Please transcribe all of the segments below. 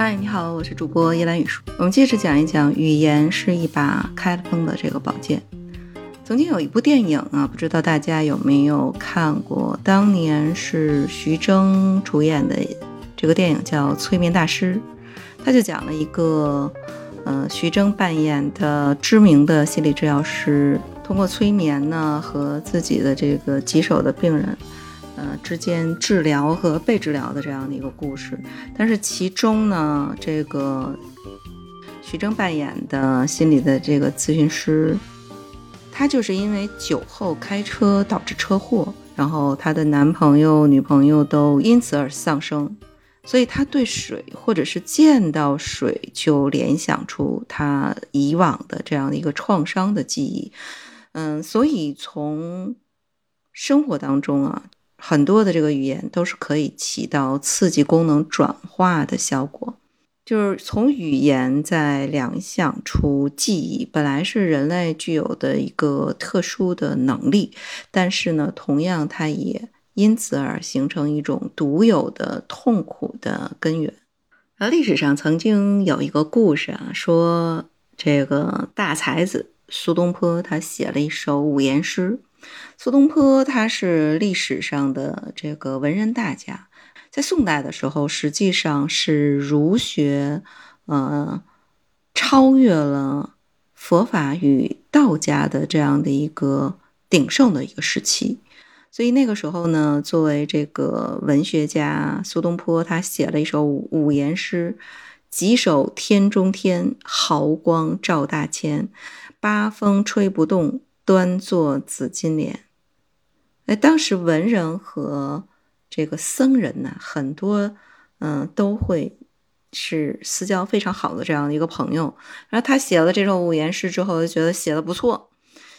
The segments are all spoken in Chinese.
嗨，你好，我是主播叶兰语树。我们接着讲一讲，语言是一把开了封的这个宝剑。曾经有一部电影啊，不知道大家有没有看过？当年是徐峥主演的这个电影叫《催眠大师》，他就讲了一个，呃，徐峥扮演的知名的心理治疗师，通过催眠呢，和自己的这个棘手的病人。呃，之间治疗和被治疗的这样的一个故事，但是其中呢，这个徐峥扮演的心理的这个咨询师，他就是因为酒后开车导致车祸，然后他的男朋友、女朋友都因此而丧生，所以他对水或者是见到水就联想出他以往的这样的一个创伤的记忆。嗯，所以从生活当中啊。很多的这个语言都是可以起到刺激功能转化的效果，就是从语言在联想出记忆，本来是人类具有的一个特殊的能力，但是呢，同样它也因此而形成一种独有的痛苦的根源。啊历史上曾经有一个故事啊，说这个大才子苏东坡他写了一首五言诗。苏东坡他是历史上的这个文人大家，在宋代的时候，实际上是儒学，呃，超越了佛法与道家的这样的一个鼎盛的一个时期。所以那个时候呢，作为这个文学家，苏东坡他写了一首五言诗：“几首天中天，毫光照大千，八风吹不动，端坐紫金莲。”哎，当时文人和这个僧人呢，很多嗯都会是私交非常好的这样的一个朋友。然后他写了这首五言诗之后，就觉得写的不错，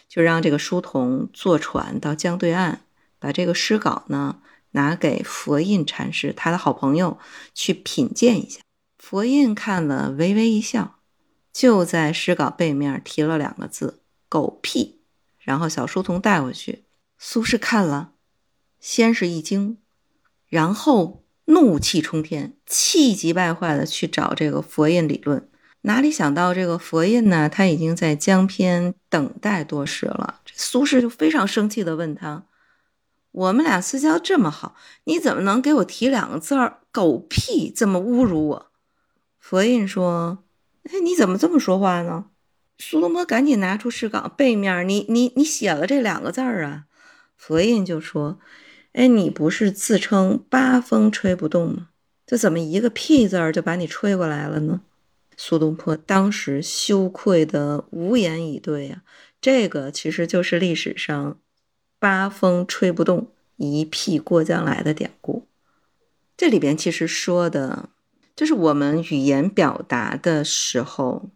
就让这个书童坐船到江对岸，把这个诗稿呢拿给佛印禅师，他的好朋友去品鉴一下。佛印看了，微微一笑，就在诗稿背面提了两个字“狗屁”，然后小书童带回去。苏轼看了，先是一惊，然后怒气冲天，气急败坏的去找这个佛印理论。哪里想到这个佛印呢？他已经在江边等待多时了。苏轼就非常生气的问他：“我们俩私交这么好，你怎么能给我提两个字儿‘狗屁’这么侮辱我？”佛印说：“哎，你怎么这么说话呢？”苏东坡赶紧拿出诗稿，背面你你你写了这两个字儿啊。佛印就说：“哎，你不是自称八风吹不动吗？这怎么一个屁字儿就把你吹过来了呢？”苏东坡当时羞愧的无言以对呀。这个其实就是历史上“八风吹不动，一屁过江来”的典故。这里边其实说的就是我们语言表达的时候，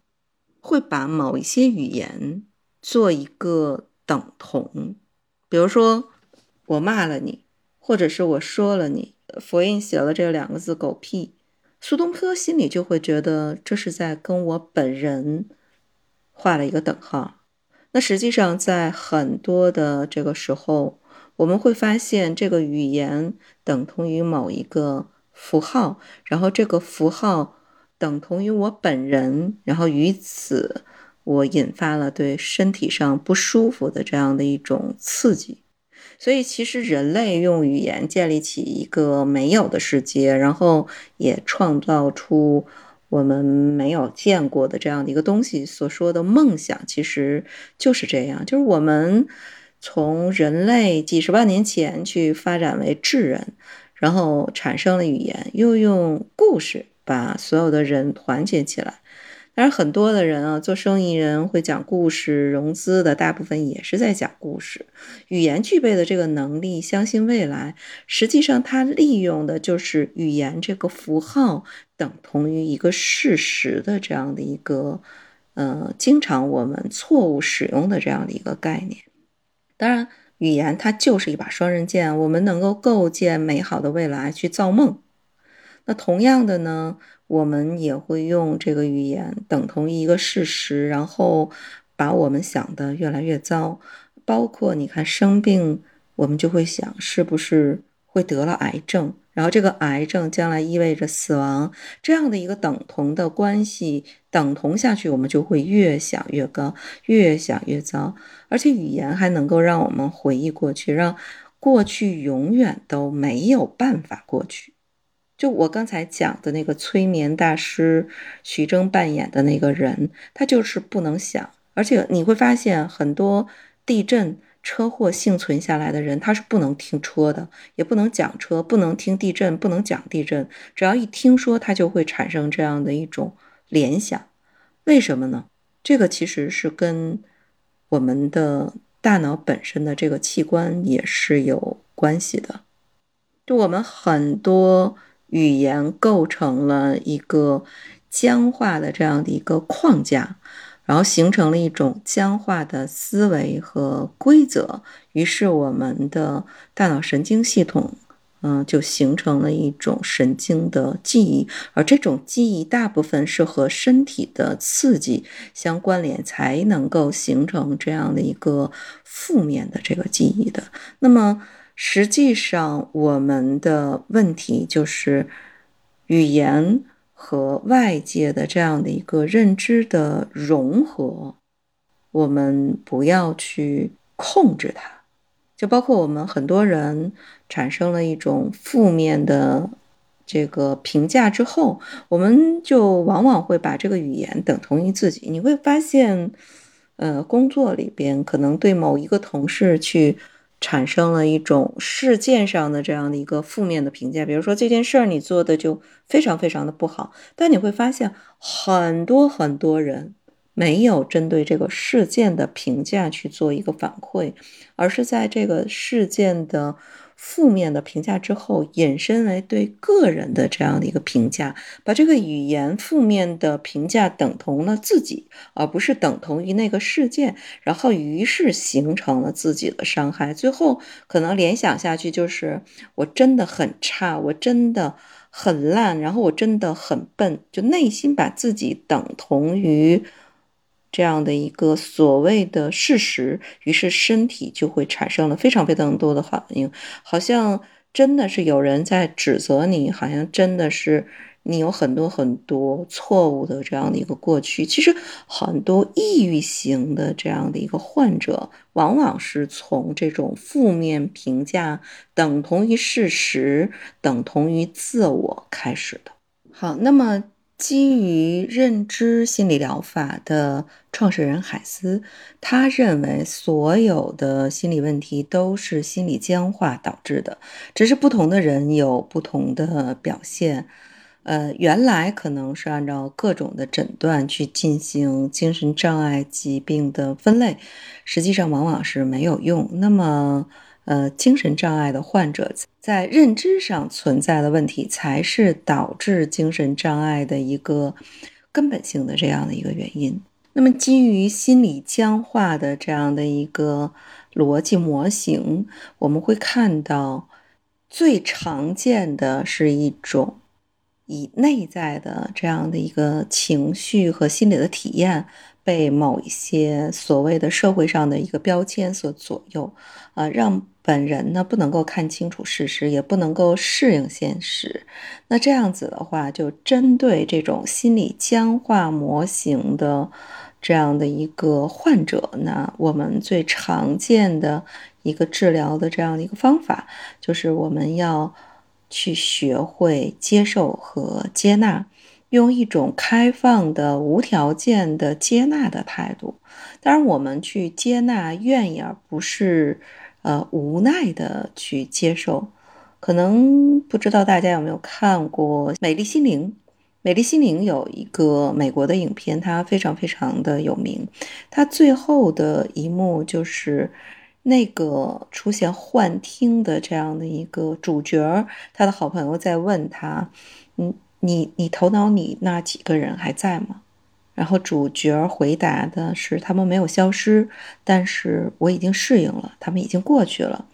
会把某一些语言做一个等同。比如说，我骂了你，或者是我说了你，佛印写了这两个字“狗屁”，苏东坡心里就会觉得这是在跟我本人画了一个等号。那实际上，在很多的这个时候，我们会发现这个语言等同于某一个符号，然后这个符号等同于我本人，然后于此。我引发了对身体上不舒服的这样的一种刺激，所以其实人类用语言建立起一个没有的世界，然后也创造出我们没有见过的这样的一个东西。所说的梦想其实就是这样，就是我们从人类几十万年前去发展为智人，然后产生了语言，又用故事把所有的人团结起来。但是很多的人啊，做生意人会讲故事，融资的大部分也是在讲故事。语言具备的这个能力，相信未来，实际上它利用的就是语言这个符号等同于一个事实的这样的一个，呃，经常我们错误使用的这样的一个概念。当然，语言它就是一把双刃剑，我们能够构建美好的未来，去造梦。那同样的呢？我们也会用这个语言等同于一个事实，然后把我们想的越来越糟。包括你看生病，我们就会想是不是会得了癌症，然后这个癌症将来意味着死亡，这样的一个等同的关系，等同下去，我们就会越想越高，越想越糟。而且语言还能够让我们回忆过去，让过去永远都没有办法过去。就我刚才讲的那个催眠大师徐峥扮演的那个人，他就是不能想，而且你会发现很多地震。车祸幸存下来的人，他是不能听车的，也不能讲车，不能听地震，不能讲地震。只要一听说，他就会产生这样的一种联想。为什么呢？这个其实是跟我们的大脑本身的这个器官也是有关系的。就我们很多语言构成了一个僵化的这样的一个框架。然后形成了一种僵化的思维和规则，于是我们的大脑神经系统，嗯，就形成了一种神经的记忆，而这种记忆大部分是和身体的刺激相关联，才能够形成这样的一个负面的这个记忆的。那么实际上，我们的问题就是语言。和外界的这样的一个认知的融合，我们不要去控制它。就包括我们很多人产生了一种负面的这个评价之后，我们就往往会把这个语言等同于自己。你会发现，呃，工作里边可能对某一个同事去。产生了一种事件上的这样的一个负面的评价，比如说这件事儿你做的就非常非常的不好，但你会发现很多很多人没有针对这个事件的评价去做一个反馈，而是在这个事件的。负面的评价之后，引申为对个人的这样的一个评价，把这个语言负面的评价等同了自己，而不是等同于那个事件，然后于是形成了自己的伤害。最后可能联想下去就是我真的很差，我真的很烂，然后我真的很笨，就内心把自己等同于。这样的一个所谓的事实，于是身体就会产生了非常非常多的反应，好像真的是有人在指责你，好像真的是你有很多很多错误的这样的一个过去。其实很多抑郁型的这样的一个患者，往往是从这种负面评价等同于事实、等同于自我开始的。好，那么。基于认知心理疗法的创始人海斯，他认为所有的心理问题都是心理僵化导致的，只是不同的人有不同的表现。呃，原来可能是按照各种的诊断去进行精神障碍疾病的分类，实际上往往是没有用。那么。呃，精神障碍的患者在认知上存在的问题，才是导致精神障碍的一个根本性的这样的一个原因。那么，基于心理僵化的这样的一个逻辑模型，我们会看到最常见的是一种以内在的这样的一个情绪和心理的体验。被某一些所谓的社会上的一个标签所左右，啊，让本人呢不能够看清楚事实，也不能够适应现实。那这样子的话，就针对这种心理僵化模型的这样的一个患者，那我们最常见的一个治疗的这样的一个方法，就是我们要去学会接受和接纳。用一种开放的、无条件的接纳的态度，当然，我们去接纳、愿意，而不是呃无奈的去接受。可能不知道大家有没有看过《美丽心灵》？《美丽心灵》有一个美国的影片，它非常非常的有名。它最后的一幕就是那个出现幻听的这样的一个主角，他的好朋友在问他，嗯。你你头脑里那几个人还在吗？然后主角回答的是他们没有消失，但是我已经适应了，他们已经过去了。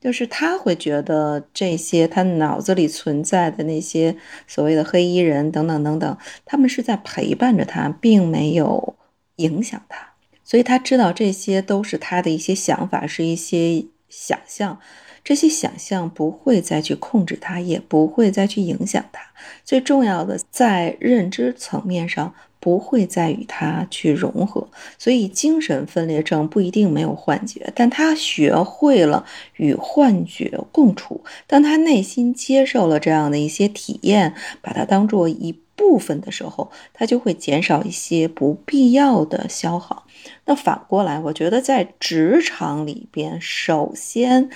就是他会觉得这些他脑子里存在的那些所谓的黑衣人等等等等，他们是在陪伴着他，并没有影响他，所以他知道这些都是他的一些想法，是一些想象。这些想象不会再去控制他，也不会再去影响他。最重要的，在认知层面上。不会再与他去融合，所以精神分裂症不一定没有幻觉，但他学会了与幻觉共处。当他内心接受了这样的一些体验，把它当做一部分的时候，他就会减少一些不必要的消耗。那反过来，我觉得在职场里边，首先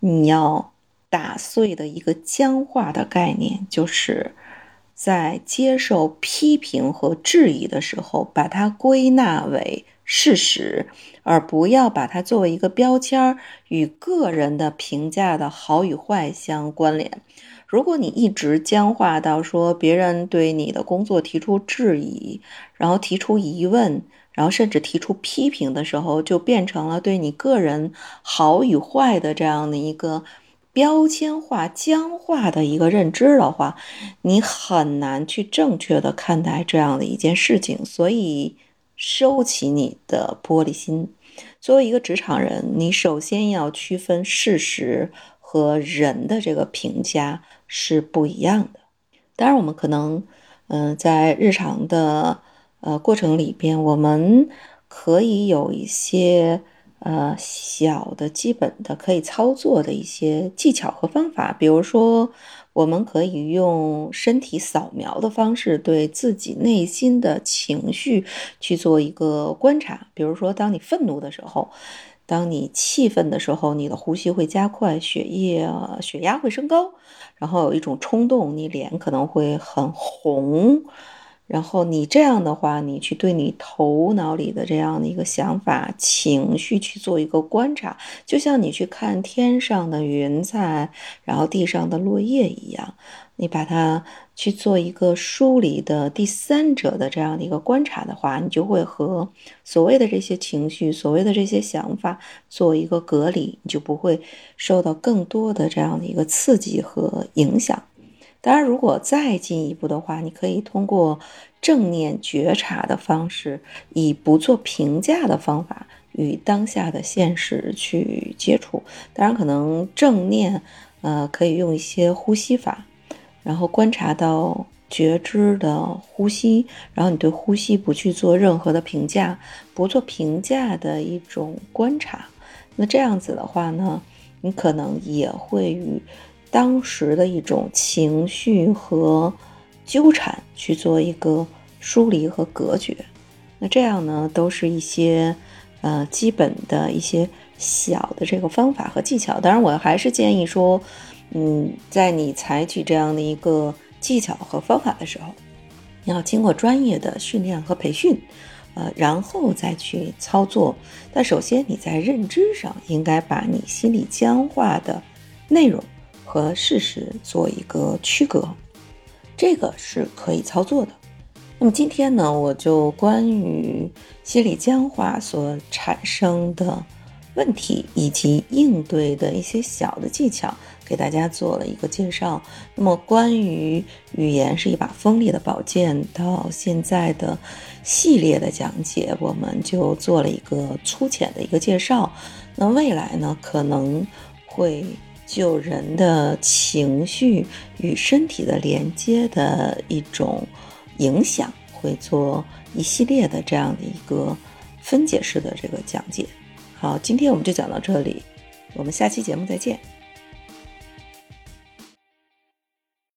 你要打碎的一个僵化的概念就是。在接受批评和质疑的时候，把它归纳为事实，而不要把它作为一个标签儿，与个人的评价的好与坏相关联。如果你一直僵化到说别人对你的工作提出质疑，然后提出疑问，然后甚至提出批评的时候，就变成了对你个人好与坏的这样的一个。标签化、僵化的一个认知的话，你很难去正确的看待这样的一件事情。所以，收起你的玻璃心。作为一个职场人，你首先要区分事实和人的这个评价是不一样的。当然，我们可能，嗯，在日常的呃过程里边，我们可以有一些。呃，小的基本的可以操作的一些技巧和方法，比如说，我们可以用身体扫描的方式，对自己内心的情绪去做一个观察。比如说，当你愤怒的时候，当你气愤的时候，你的呼吸会加快，血液血压会升高，然后有一种冲动，你脸可能会很红。然后你这样的话，你去对你头脑里的这样的一个想法、情绪去做一个观察，就像你去看天上的云彩，然后地上的落叶一样，你把它去做一个梳理的第三者的这样的一个观察的话，你就会和所谓的这些情绪、所谓的这些想法做一个隔离，你就不会受到更多的这样的一个刺激和影响。当然，如果再进一步的话，你可以通过正念觉察的方式，以不做评价的方法与当下的现实去接触。当然，可能正念，呃，可以用一些呼吸法，然后观察到觉知的呼吸，然后你对呼吸不去做任何的评价，不做评价的一种观察。那这样子的话呢，你可能也会与。当时的一种情绪和纠缠去做一个梳理和隔绝，那这样呢，都是一些呃基本的一些小的这个方法和技巧。当然，我还是建议说，嗯，在你采取这样的一个技巧和方法的时候，你要经过专业的训练和培训，呃，然后再去操作。但首先你在认知上应该把你心里僵化的内容。和事实做一个区隔，这个是可以操作的。那么今天呢，我就关于心理僵化所产生的问题以及应对的一些小的技巧，给大家做了一个介绍。那么关于语言是一把锋利的宝剑，到现在的系列的讲解，我们就做了一个粗浅的一个介绍。那未来呢，可能会。就人的情绪与身体的连接的一种影响，会做一系列的这样的一个分解式的这个讲解。好，今天我们就讲到这里，我们下期节目再见。